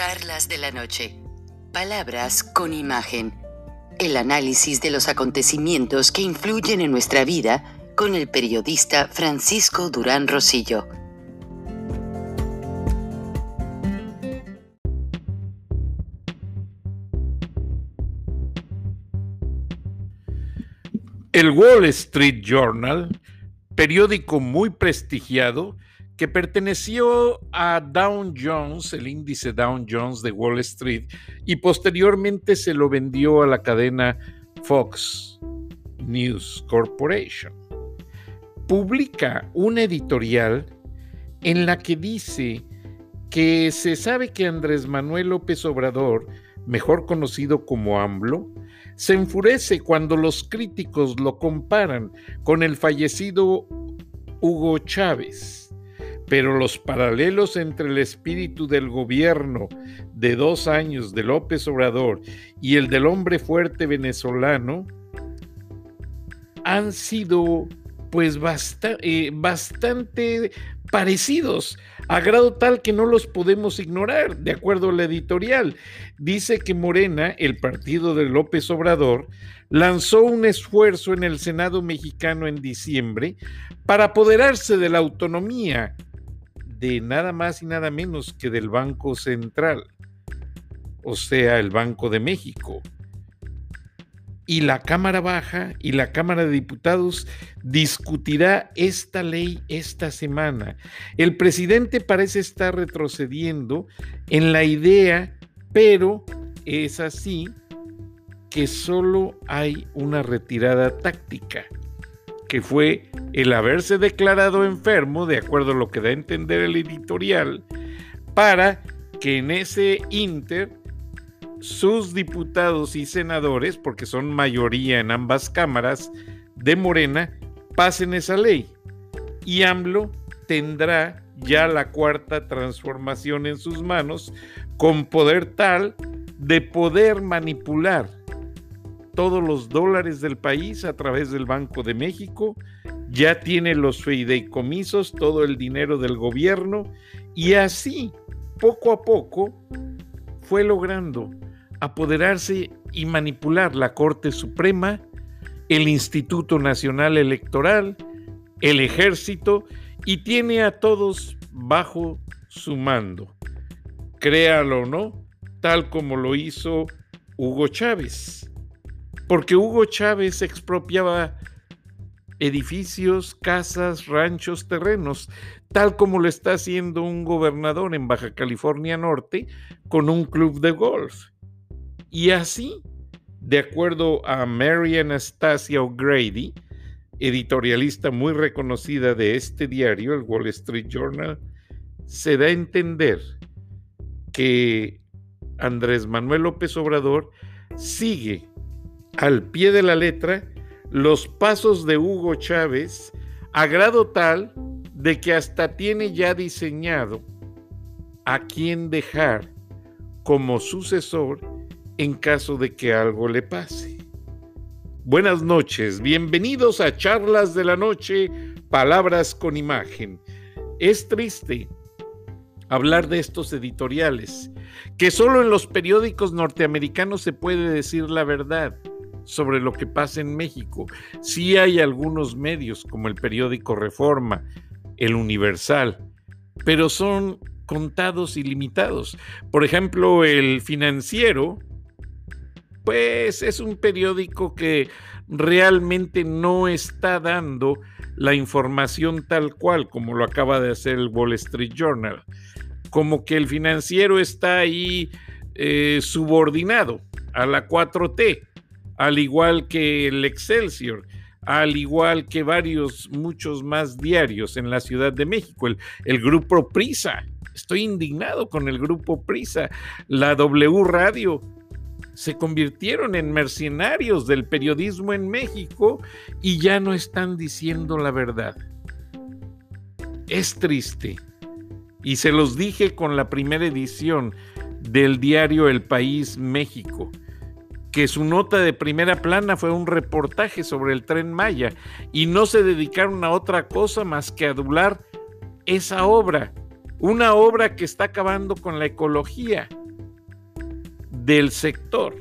Charlas de la Noche. Palabras con imagen. El análisis de los acontecimientos que influyen en nuestra vida con el periodista Francisco Durán Rosillo. El Wall Street Journal, periódico muy prestigiado, que perteneció a Dow Jones, el índice Dow Jones de Wall Street, y posteriormente se lo vendió a la cadena Fox News Corporation. Publica una editorial en la que dice que se sabe que Andrés Manuel López Obrador, mejor conocido como AMLO, se enfurece cuando los críticos lo comparan con el fallecido Hugo Chávez pero los paralelos entre el espíritu del gobierno de dos años de López Obrador y el del hombre fuerte venezolano han sido pues eh, bastante parecidos, a grado tal que no los podemos ignorar, de acuerdo a la editorial. Dice que Morena, el partido de López Obrador, lanzó un esfuerzo en el Senado mexicano en diciembre para apoderarse de la autonomía de nada más y nada menos que del Banco Central, o sea, el Banco de México. Y la Cámara Baja y la Cámara de Diputados discutirá esta ley esta semana. El presidente parece estar retrocediendo en la idea, pero es así que solo hay una retirada táctica que fue el haberse declarado enfermo, de acuerdo a lo que da a entender el editorial, para que en ese inter sus diputados y senadores, porque son mayoría en ambas cámaras de Morena, pasen esa ley. Y AMLO tendrá ya la cuarta transformación en sus manos con poder tal de poder manipular todos los dólares del país a través del Banco de México, ya tiene los fideicomisos, todo el dinero del gobierno. Y así, poco a poco, fue logrando apoderarse y manipular la Corte Suprema, el Instituto Nacional Electoral, el ejército y tiene a todos bajo su mando. Créalo o no, tal como lo hizo Hugo Chávez porque Hugo Chávez expropiaba edificios, casas, ranchos, terrenos, tal como lo está haciendo un gobernador en Baja California Norte con un club de golf. Y así, de acuerdo a Mary Anastasia O'Grady, editorialista muy reconocida de este diario, el Wall Street Journal, se da a entender que Andrés Manuel López Obrador sigue al pie de la letra los pasos de Hugo Chávez a grado tal de que hasta tiene ya diseñado a quién dejar como sucesor en caso de que algo le pase. Buenas noches, bienvenidos a Charlas de la Noche, Palabras con Imagen. Es triste hablar de estos editoriales, que solo en los periódicos norteamericanos se puede decir la verdad sobre lo que pasa en México. Sí hay algunos medios como el periódico Reforma, el Universal, pero son contados y limitados. Por ejemplo, el financiero, pues es un periódico que realmente no está dando la información tal cual como lo acaba de hacer el Wall Street Journal. Como que el financiero está ahí eh, subordinado a la 4T al igual que el Excelsior, al igual que varios, muchos más diarios en la Ciudad de México, el, grupo Prisa. Estoy indignado con el grupo Prisa, la W Radio. Se convirtieron en mercenarios del periodismo en México y ya no están diciendo la verdad. Es triste. Y se los dije con la primera edición del diario El País México que su nota de primera plana fue un reportaje sobre el tren Maya y no se dedicaron a otra cosa más que adular esa obra, una obra que está acabando con la ecología, del sector,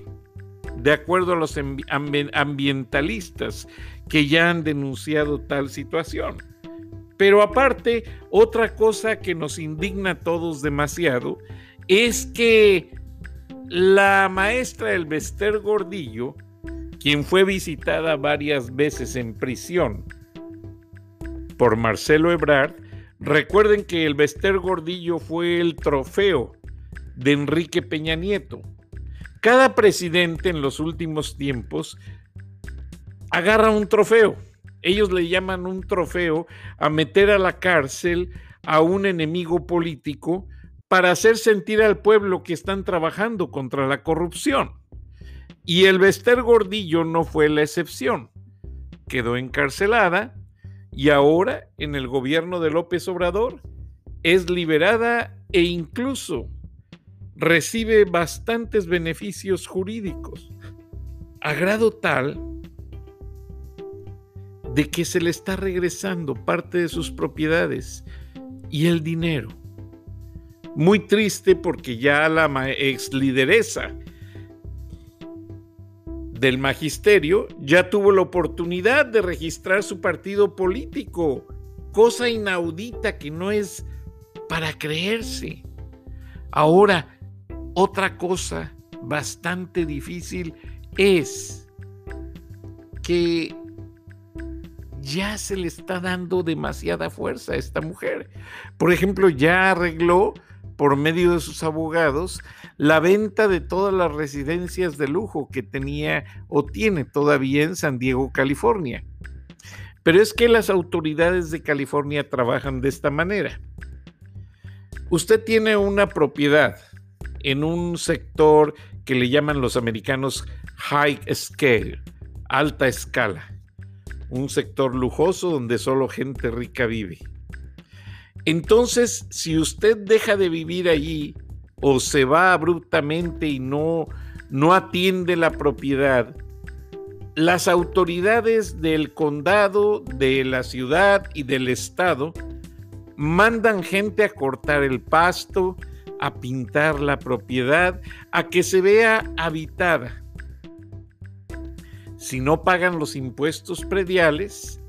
de acuerdo a los ambientalistas que ya han denunciado tal situación. Pero aparte, otra cosa que nos indigna a todos demasiado es que la maestra Elvester Gordillo, quien fue visitada varias veces en prisión por Marcelo Ebrard, recuerden que Elvester Gordillo fue el trofeo de Enrique Peña Nieto. Cada presidente en los últimos tiempos agarra un trofeo ellos le llaman un trofeo a meter a la cárcel a un enemigo político para hacer sentir al pueblo que están trabajando contra la corrupción. Y el Bester Gordillo no fue la excepción. Quedó encarcelada y ahora en el gobierno de López Obrador es liberada e incluso recibe bastantes beneficios jurídicos, a grado tal de que se le está regresando parte de sus propiedades y el dinero. Muy triste porque ya la ex lideresa del magisterio ya tuvo la oportunidad de registrar su partido político, cosa inaudita que no es para creerse. Ahora, otra cosa bastante difícil es que ya se le está dando demasiada fuerza a esta mujer. Por ejemplo, ya arregló por medio de sus abogados la venta de todas las residencias de lujo que tenía o tiene todavía en San Diego, California. Pero es que las autoridades de California trabajan de esta manera. Usted tiene una propiedad en un sector que le llaman los americanos high scale, alta escala un sector lujoso donde solo gente rica vive. Entonces, si usted deja de vivir allí o se va abruptamente y no, no atiende la propiedad, las autoridades del condado, de la ciudad y del estado mandan gente a cortar el pasto, a pintar la propiedad, a que se vea habitada. Si no pagan los impuestos prediales,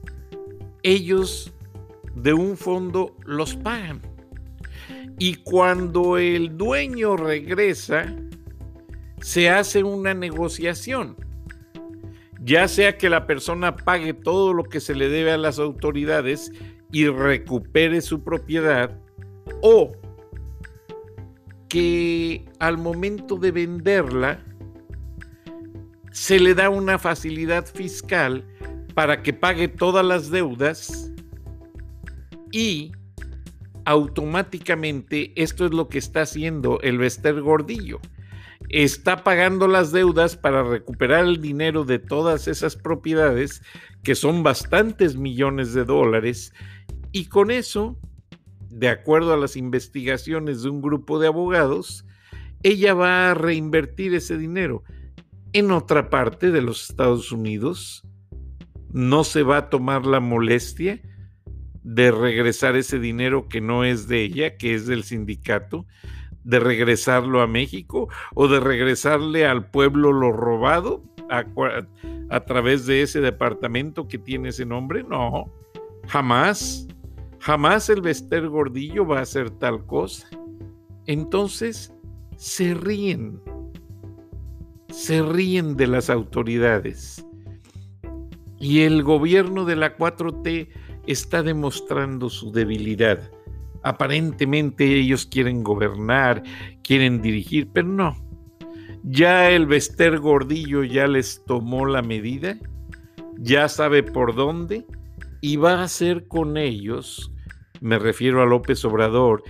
ellos de un fondo los pagan. Y cuando el dueño regresa, se hace una negociación. Ya sea que la persona pague todo lo que se le debe a las autoridades y recupere su propiedad, o que al momento de venderla, se le da una facilidad fiscal para que pague todas las deudas y automáticamente esto es lo que está haciendo el Vester Gordillo. Está pagando las deudas para recuperar el dinero de todas esas propiedades, que son bastantes millones de dólares, y con eso, de acuerdo a las investigaciones de un grupo de abogados, ella va a reinvertir ese dinero en otra parte de los Estados Unidos no se va a tomar la molestia de regresar ese dinero que no es de ella, que es del sindicato, de regresarlo a México o de regresarle al pueblo lo robado a, través de ese departamento que tiene ese nombre. No, jamás, jamás el Vester Gordillo va a hacer tal cosa. Entonces, se ríen se ríen de las autoridades. Y el gobierno de la 4T está demostrando su debilidad. Aparentemente ellos quieren gobernar, quieren dirigir, pero no. Ya el Vester Gordillo ya les tomó la medida, ya sabe por dónde y va a hacer con ellos, me refiero a López Obrador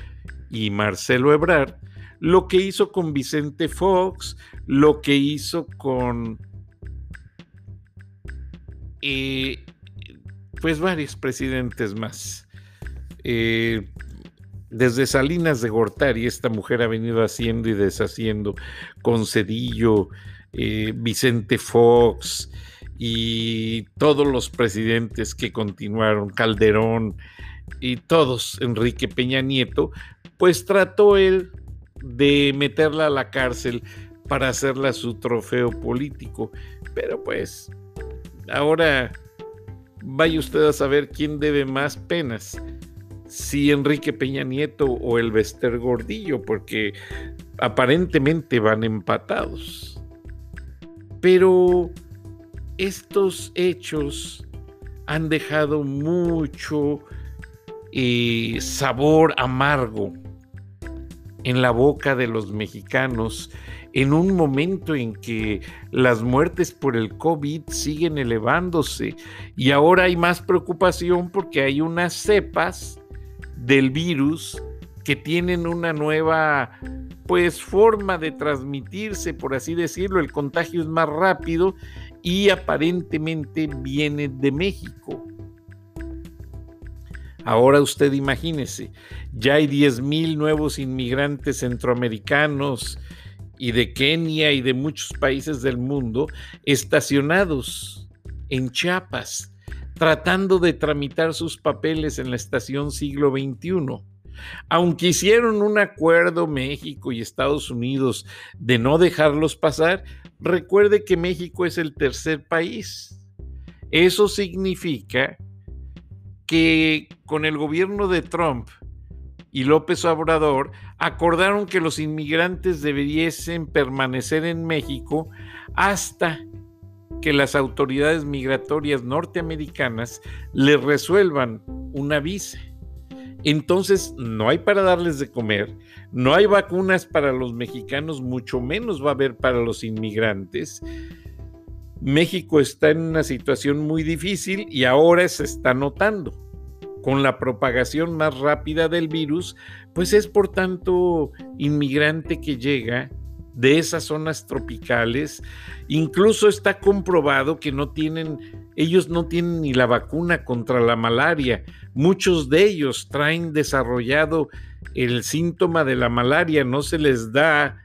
y Marcelo Ebrard, lo que hizo con Vicente Fox, lo que hizo con eh, pues varios presidentes más. Eh, desde Salinas de Gortari, esta mujer ha venido haciendo y deshaciendo con Cedillo, eh, Vicente Fox y todos los presidentes que continuaron, Calderón y todos, Enrique Peña Nieto, pues trató él de meterla a la cárcel para hacerla su trofeo político. Pero pues, ahora vaya usted a saber quién debe más penas, si Enrique Peña Nieto o el Bester Gordillo, porque aparentemente van empatados. Pero estos hechos han dejado mucho eh, sabor amargo en la boca de los mexicanos en un momento en que las muertes por el COVID siguen elevándose y ahora hay más preocupación porque hay unas cepas del virus que tienen una nueva pues forma de transmitirse, por así decirlo, el contagio es más rápido y aparentemente viene de México. Ahora usted imagínese, ya hay 10 mil nuevos inmigrantes centroamericanos y de Kenia y de muchos países del mundo estacionados en Chiapas, tratando de tramitar sus papeles en la estación siglo XXI. Aunque hicieron un acuerdo México y Estados Unidos de no dejarlos pasar, recuerde que México es el tercer país. Eso significa que con el gobierno de Trump y López Obrador acordaron que los inmigrantes debiesen permanecer en México hasta que las autoridades migratorias norteamericanas les resuelvan una visa. Entonces, no hay para darles de comer, no hay vacunas para los mexicanos, mucho menos va a haber para los inmigrantes. México está en una situación muy difícil y ahora se está notando. Con la propagación más rápida del virus, pues es por tanto inmigrante que llega de esas zonas tropicales. Incluso está comprobado que no tienen, ellos no tienen ni la vacuna contra la malaria. Muchos de ellos traen desarrollado el síntoma de la malaria, no se les da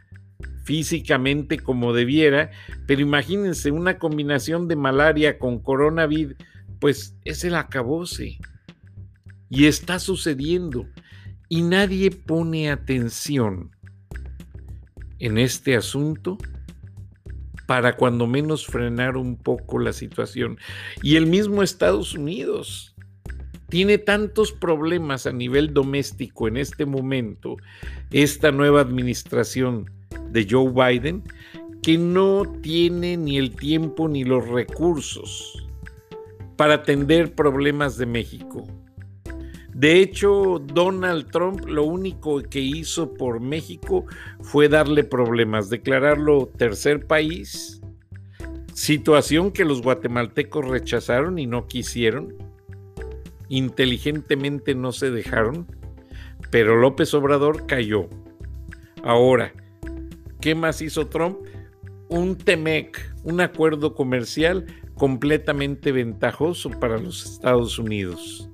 físicamente como debiera, pero imagínense una combinación de malaria con coronavirus, pues es el acabose. Y está sucediendo. Y nadie pone atención en este asunto para cuando menos frenar un poco la situación. Y el mismo Estados Unidos tiene tantos problemas a nivel doméstico en este momento, esta nueva administración de Joe Biden, que no tiene ni el tiempo ni los recursos para atender problemas de México. De hecho, Donald Trump lo único que hizo por México fue darle problemas, declararlo tercer país, situación que los guatemaltecos rechazaron y no quisieron, inteligentemente no se dejaron, pero López Obrador cayó. Ahora, ¿qué más hizo Trump? Un TEMEC, un acuerdo comercial completamente ventajoso para los Estados Unidos.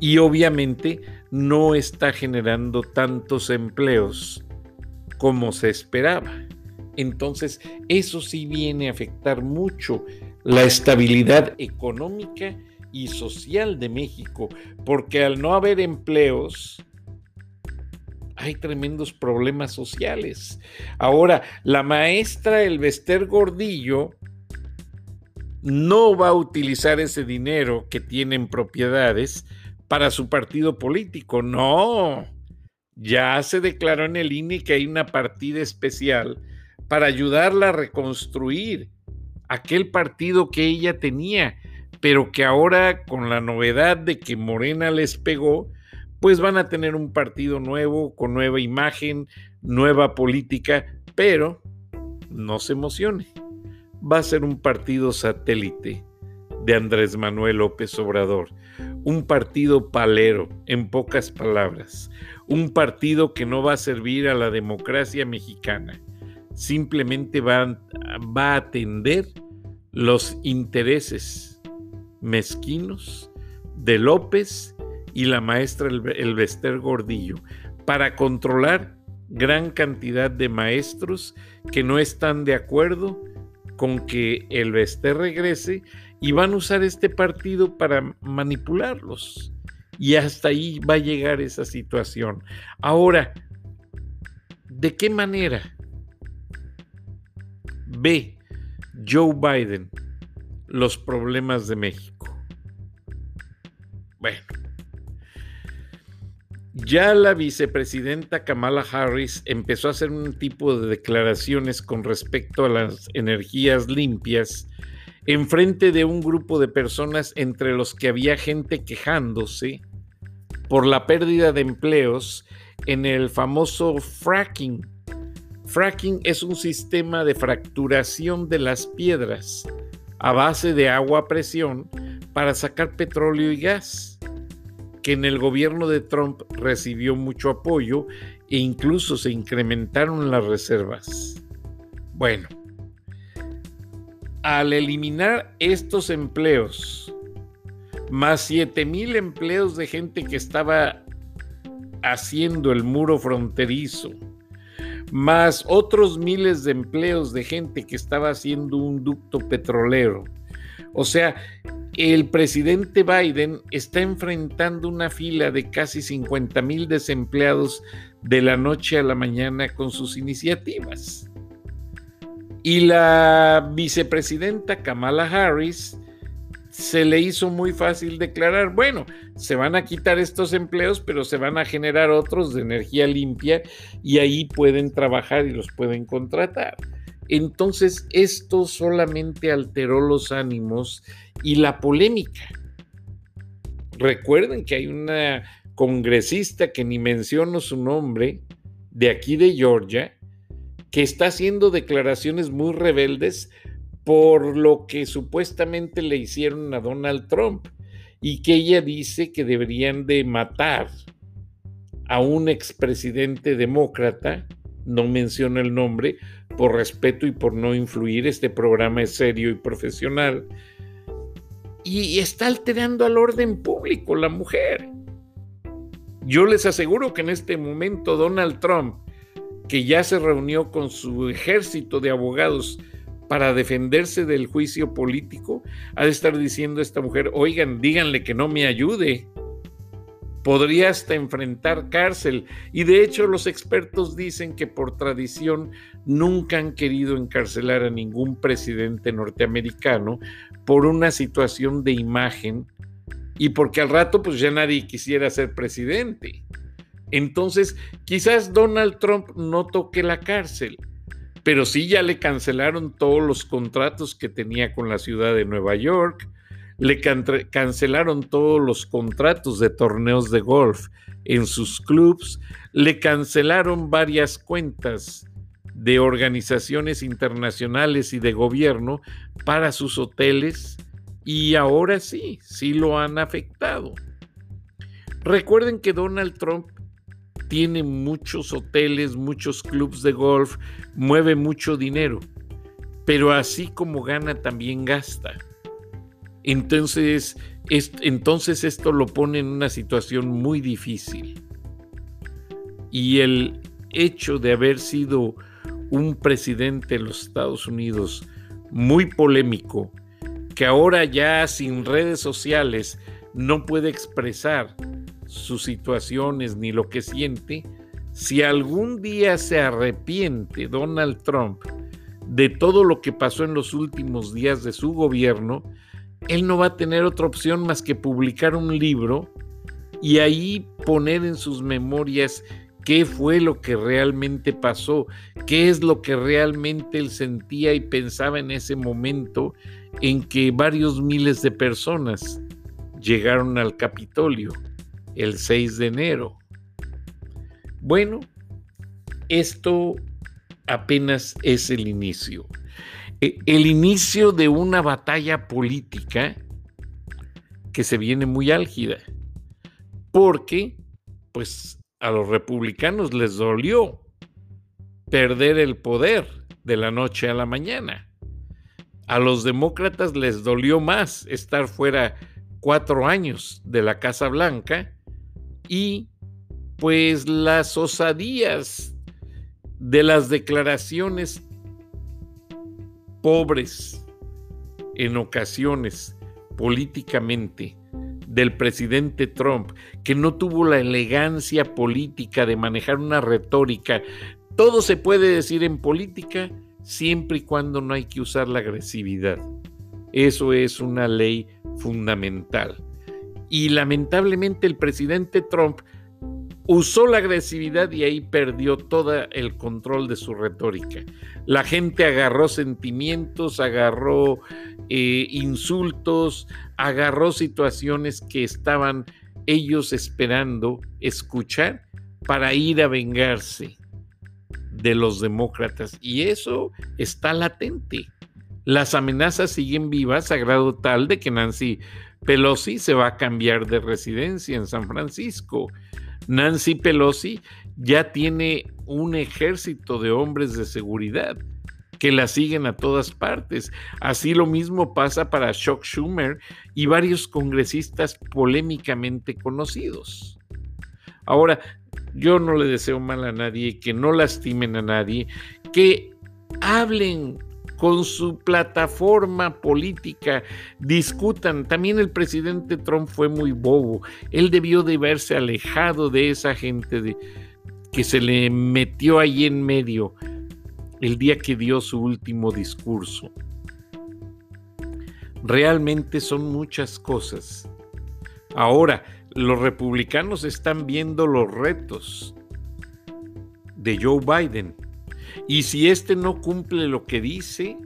Y obviamente no está generando tantos empleos como se esperaba. Entonces, eso sí viene a afectar mucho la estabilidad económica y social de México, porque al no haber empleos, hay tremendos problemas sociales. Ahora, la maestra Elvester Gordillo no va a utilizar ese dinero que tiene en propiedades para su partido político. No, ya se declaró en el INE que hay una partida especial para ayudarla a reconstruir aquel partido que ella tenía pero que ahora con la novedad de que Morena les pegó, pues van a tener un partido nuevo, con nueva imagen, nueva política, pero no se emocione, va a ser un partido satélite de Andrés Manuel López Obrador, un partido palero, en pocas palabras, un partido que no va a servir a la democracia mexicana, simplemente va, va a atender los intereses mezquinos de López y la maestra Elvester Gordillo para controlar gran cantidad de maestros que no están de acuerdo con que Elvester regrese y van a usar este partido para manipularlos. Y hasta ahí va a llegar esa situación. Ahora, ¿de qué manera B. Joe Biden, los problemas de México. Bueno, ya la vicepresidenta Kamala Harris empezó a hacer un tipo de declaraciones con respecto a las energías limpias en frente de un grupo de personas entre los que había gente quejándose por la pérdida de empleos en el famoso fracking. Fracking es un sistema de fracturación de las piedras a base de agua a presión para sacar petróleo y gas, que en el gobierno de Trump recibió mucho apoyo e incluso se incrementaron las reservas. Bueno, al eliminar estos empleos, más 7 mil empleos de gente que estaba haciendo el muro fronterizo, más otros miles de empleos de gente que estaba haciendo un ducto petrolero. O sea, el presidente Biden está enfrentando una fila de casi 50 mil desempleados de la noche a la mañana con sus iniciativas. Y la vicepresidenta Kamala Harris se le hizo muy fácil declarar, bueno, se van a quitar estos empleos, pero se van a generar otros de energía limpia y ahí pueden trabajar y los pueden contratar. Entonces, esto solamente alteró los ánimos y la polémica. Recuerden que hay una congresista que ni menciono su nombre, de aquí de Georgia, que está haciendo declaraciones muy rebeldes por lo que supuestamente le hicieron a Donald Trump y que ella dice que deberían de matar a un expresidente demócrata, no menciona el nombre, por respeto y por no influir, este programa es serio y profesional, y está alterando al orden público la mujer. Yo les aseguro que en este momento Donald Trump, que ya se reunió con su ejército de abogados para defenderse del juicio político, ha de estar diciendo a esta mujer, oigan, díganle que no me ayude. Podría hasta enfrentar cárcel. Y de hecho los expertos dicen que por tradición nunca han querido encarcelar a ningún presidente norteamericano por una situación de imagen y porque al rato pues ya nadie quisiera ser presidente. Entonces, quizás Donald Trump no toque la cárcel, pero sí ya le cancelaron todos los contratos que tenía con la ciudad de Nueva York, le cancelaron todos los contratos de torneos de golf en sus clubs, le cancelaron varias cuentas de organizaciones internacionales y de gobierno para sus hoteles y ahora sí, sí lo han afectado. Recuerden que Donald Trump tiene muchos hoteles, muchos clubes de golf, mueve mucho dinero, pero así como gana también gasta. Entonces, entonces esto lo pone en una situación muy difícil. Y el hecho de haber sido un presidente de los Estados Unidos muy polémico, que ahora ya sin redes sociales no puede expresar sus situaciones ni lo que siente, si algún día se arrepiente Donald Trump de todo lo que pasó en los últimos días de su gobierno, él no va a tener otra opción más que publicar un libro y ahí poner en sus memorias qué fue lo que realmente pasó, qué es lo que realmente él sentía y pensaba en ese momento en que varios miles de personas llegaron al Capitolio el 6 de enero. Bueno, esto apenas es el inicio. E, el inicio de una batalla política que se viene muy álgida, porque pues a los republicanos les dolió perder el poder de la noche a la mañana. A los demócratas les dolió más estar fuera cuatro años de la Casa Blanca y pues las osadías de las declaraciones pobres en ocasiones políticamente del presidente Trump, que no tuvo la elegancia política de manejar una retórica. Todo se puede decir en política, siempre y cuando no hay que usar la agresividad. Eso es una ley fundamental. Y lamentablemente el presidente Trump usó la agresividad y ahí perdió todo el control de su retórica. La gente agarró sentimientos, agarró eh, insultos, agarró situaciones que estaban ellos esperando escuchar para ir a vengarse de los demócratas. Y eso está latente. Las amenazas siguen vivas a grado tal de que Nancy Pelosi se va a cambiar de residencia en San Francisco. Nancy Pelosi ya tiene un ejército de hombres de seguridad que la siguen a todas partes. Así lo mismo pasa para Chuck Schumer y varios congresistas polémicamente conocidos. Ahora, yo no le deseo mal a nadie, que no lastimen a nadie, que hablen con su plataforma política, discutan. También el presidente Trump fue muy bobo. Él debió de verse alejado de esa gente de, que se le metió ahí en medio el día que dio su último discurso. Realmente son muchas cosas. Ahora, los republicanos están viendo los retos de Joe Biden y si éste no cumple lo que dice,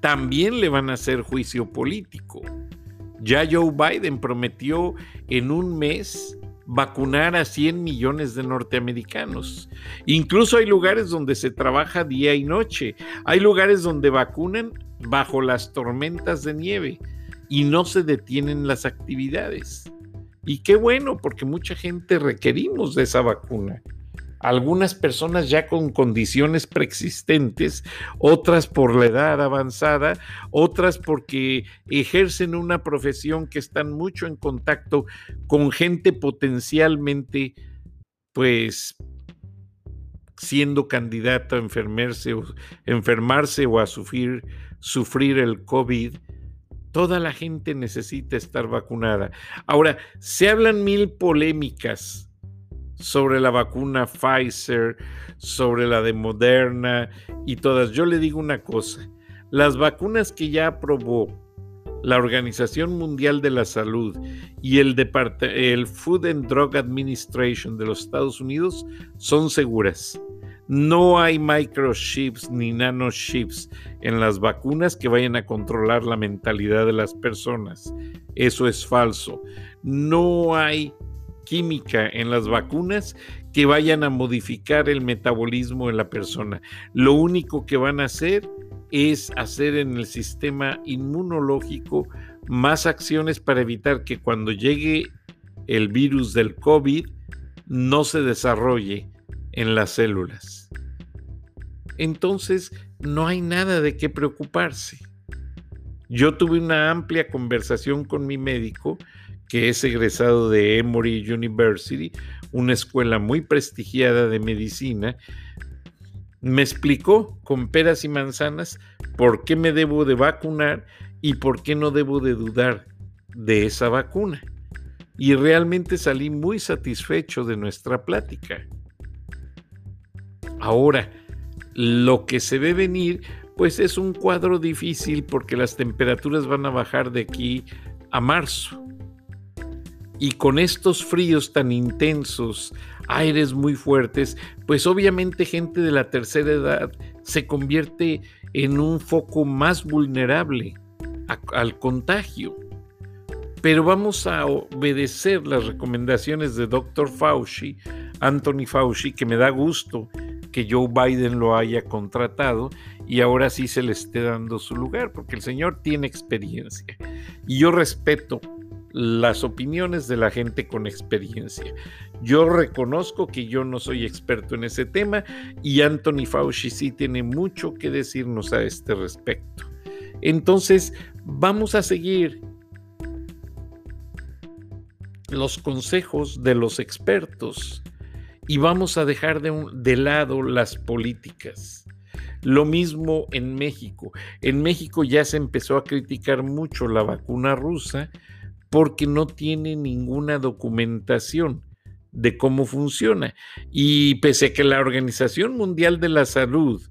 también le van a hacer juicio político. Ya Joe Biden prometió en un mes vacunar a 100 millones de norteamericanos. Incluso hay lugares donde se trabaja día y noche. Hay lugares donde vacunan bajo las tormentas de nieve y no se detienen las actividades. Y qué bueno, porque mucha gente requerimos de esa vacuna algunas personas ya con condiciones preexistentes, otras por la edad avanzada, otras porque ejercen una profesión que están mucho en contacto con gente potencialmente, pues, siendo candidato a enfermarse o, enfermarse o a sufrir, sufrir el COVID. Toda la gente necesita estar vacunada. Ahora, se hablan mil polémicas sobre la vacuna Pfizer, sobre la de Moderna y todas. Yo le digo una cosa, las vacunas que ya aprobó la Organización Mundial de la Salud y el, Food and Drug Administration de los Estados Unidos son seguras. No hay microchips ni nanochips en las vacunas que vayan a controlar la mentalidad de las personas. Eso es falso. No hay química en las vacunas que vayan a modificar el metabolismo de la persona. Lo único que van a hacer es hacer en el sistema inmunológico más acciones para evitar que cuando llegue el virus del COVID no se desarrolle en las células. Entonces, no hay nada de qué preocuparse. Yo tuve una amplia conversación con mi médico que es egresado de Emory University, una escuela muy prestigiada de medicina, me explicó con peras y manzanas por qué me debo de vacunar y por qué no debo de dudar de esa vacuna. Y realmente salí muy satisfecho de nuestra plática. Ahora, lo que se ve venir, pues es un cuadro difícil porque las temperaturas van a bajar de aquí a marzo. Y con estos fríos tan intensos, aires muy fuertes, pues obviamente gente de la tercera edad se convierte en un foco más vulnerable al contagio. Pero vamos a obedecer las recomendaciones de Dr. Fauci, Anthony Fauci, que me da gusto que Joe Biden lo haya contratado y ahora sí se le esté dando su lugar, porque el señor tiene experiencia. Y yo respeto las opiniones de la gente con experiencia. Yo reconozco que yo no soy experto en ese tema y Anthony Fauci sí tiene mucho que decirnos a este respecto. Entonces, vamos a seguir los consejos de los expertos y vamos a dejar de, de lado las políticas. Lo mismo en México. En México ya se empezó a criticar mucho la vacuna rusa porque no tiene ninguna documentación de cómo funciona. Y pese a que la Organización Mundial de la Salud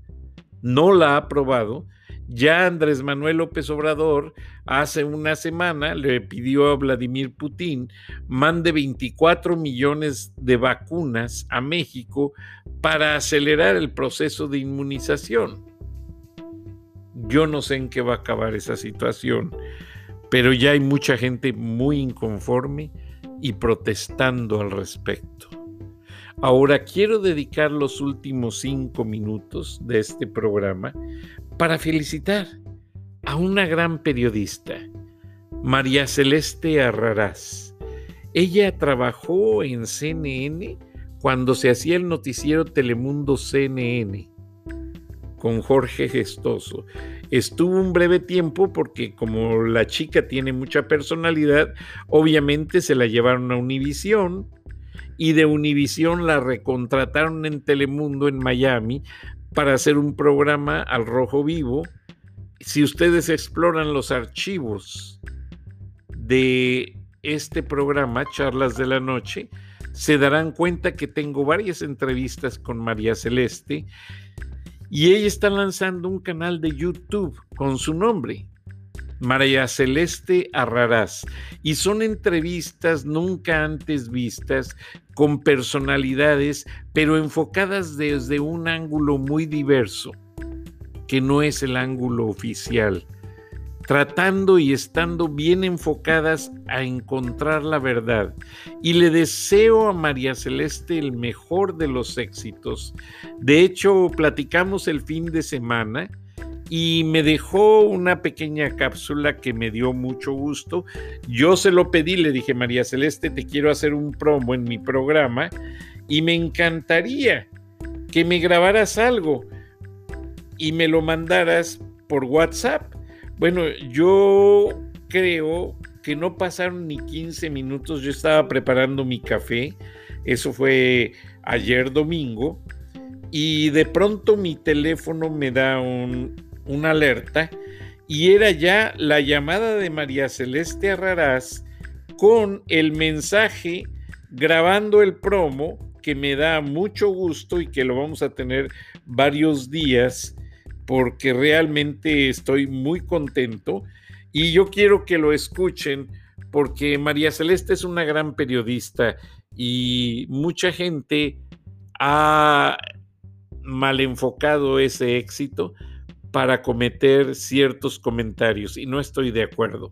no la ha aprobado. Ya Andrés Manuel López Obrador hace una semana le pidió a Vladimir Putin mande 24 millones de vacunas a México para acelerar el proceso de inmunización. Yo no sé en qué va a acabar esa situación, pero ya hay mucha gente muy inconforme y protestando al respecto. Ahora quiero dedicar los últimos cinco minutos de este programa para felicitar a una gran periodista, María Celeste Arrarás. Ella trabajó en CNN cuando se hacía el noticiero Telemundo CNN con Jorge Gestoso. Estuvo un breve tiempo porque como la chica tiene mucha personalidad, obviamente se la llevaron a Univisión y de Univisión la recontrataron en Telemundo en Miami para hacer un programa al rojo vivo. Si ustedes exploran los archivos de este programa, Charlas de la Noche, se darán cuenta que tengo varias entrevistas con María Celeste y ella está lanzando un canal de YouTube con su nombre, María Celeste Arrarás. Y son entrevistas nunca antes vistas con personalidades, pero enfocadas desde un ángulo muy diverso, que no es el ángulo oficial tratando y estando bien enfocadas a encontrar la verdad. Y le deseo a María Celeste el mejor de los éxitos. De hecho, platicamos el fin de semana y me dejó una pequeña cápsula que me dio mucho gusto. Yo se lo pedí, le dije, María Celeste, te quiero hacer un promo en mi programa y me encantaría que me grabaras algo y me lo mandaras por WhatsApp. Bueno, yo creo que no pasaron ni 15 minutos, yo estaba preparando mi café, eso fue ayer domingo, y de pronto mi teléfono me da un, una alerta. Y era ya la llamada de María Celeste Arrarás con el mensaje grabando el promo que me da mucho gusto y que lo vamos a tener varios días porque realmente estoy muy contento y yo quiero que lo escuchen porque María Celeste es una gran periodista y mucha gente ha mal enfocado ese éxito para cometer ciertos comentarios y no estoy de acuerdo.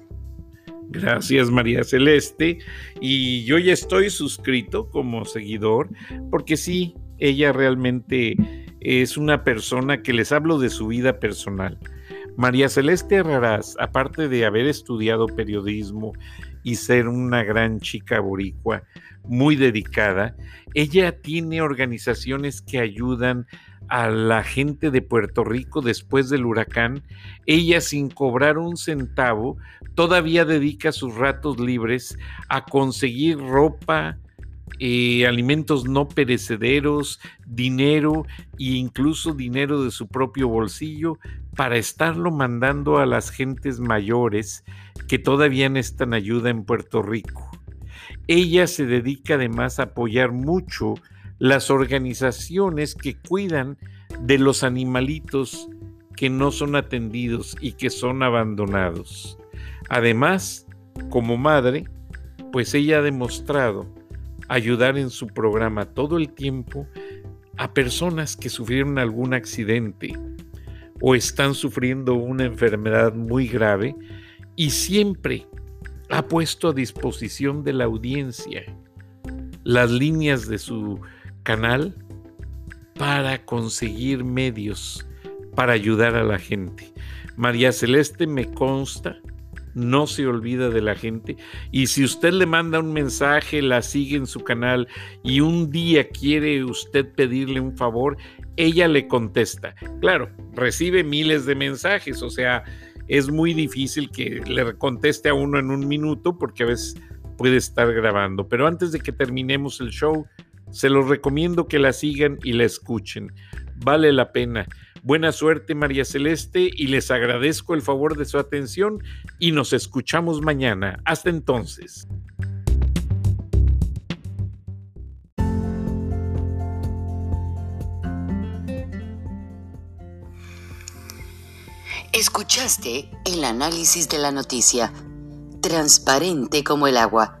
Gracias María Celeste. Y yo ya estoy suscrito como seguidor porque sí, ella realmente es una persona que les hablo de su vida personal. María Celeste Herrarás, aparte de haber estudiado periodismo y ser una gran chica boricua, muy dedicada. Ella tiene organizaciones que ayudan a la gente de Puerto Rico después del huracán. Ella sin cobrar un centavo todavía dedica sus ratos libres a conseguir ropa, eh, alimentos no perecederos, dinero e incluso dinero de su propio bolsillo para estarlo mandando a las gentes mayores que todavía necesitan ayuda en Puerto Rico. Ella se dedica además a apoyar mucho las organizaciones que cuidan de los animalitos que no son atendidos y que son abandonados. Además, como madre, pues ella ha demostrado ayudar en su programa todo el tiempo a personas que sufrieron algún accidente o están sufriendo una enfermedad muy grave y siempre ha puesto a disposición de la audiencia las líneas de su canal para conseguir medios para ayudar a la gente. María Celeste me consta no se olvida de la gente. Y si usted le manda un mensaje, la sigue en su canal y un día quiere usted pedirle un favor, ella le contesta. Claro, recibe miles de mensajes, o sea, es muy difícil que le conteste a uno en un minuto porque a veces puede estar grabando. Pero antes de que terminemos el show, se los recomiendo que la sigan y la escuchen. Vale la pena. Buena suerte María Celeste y les agradezco el favor de su atención y nos escuchamos mañana. Hasta entonces. Escuchaste el análisis de la noticia, transparente como el agua,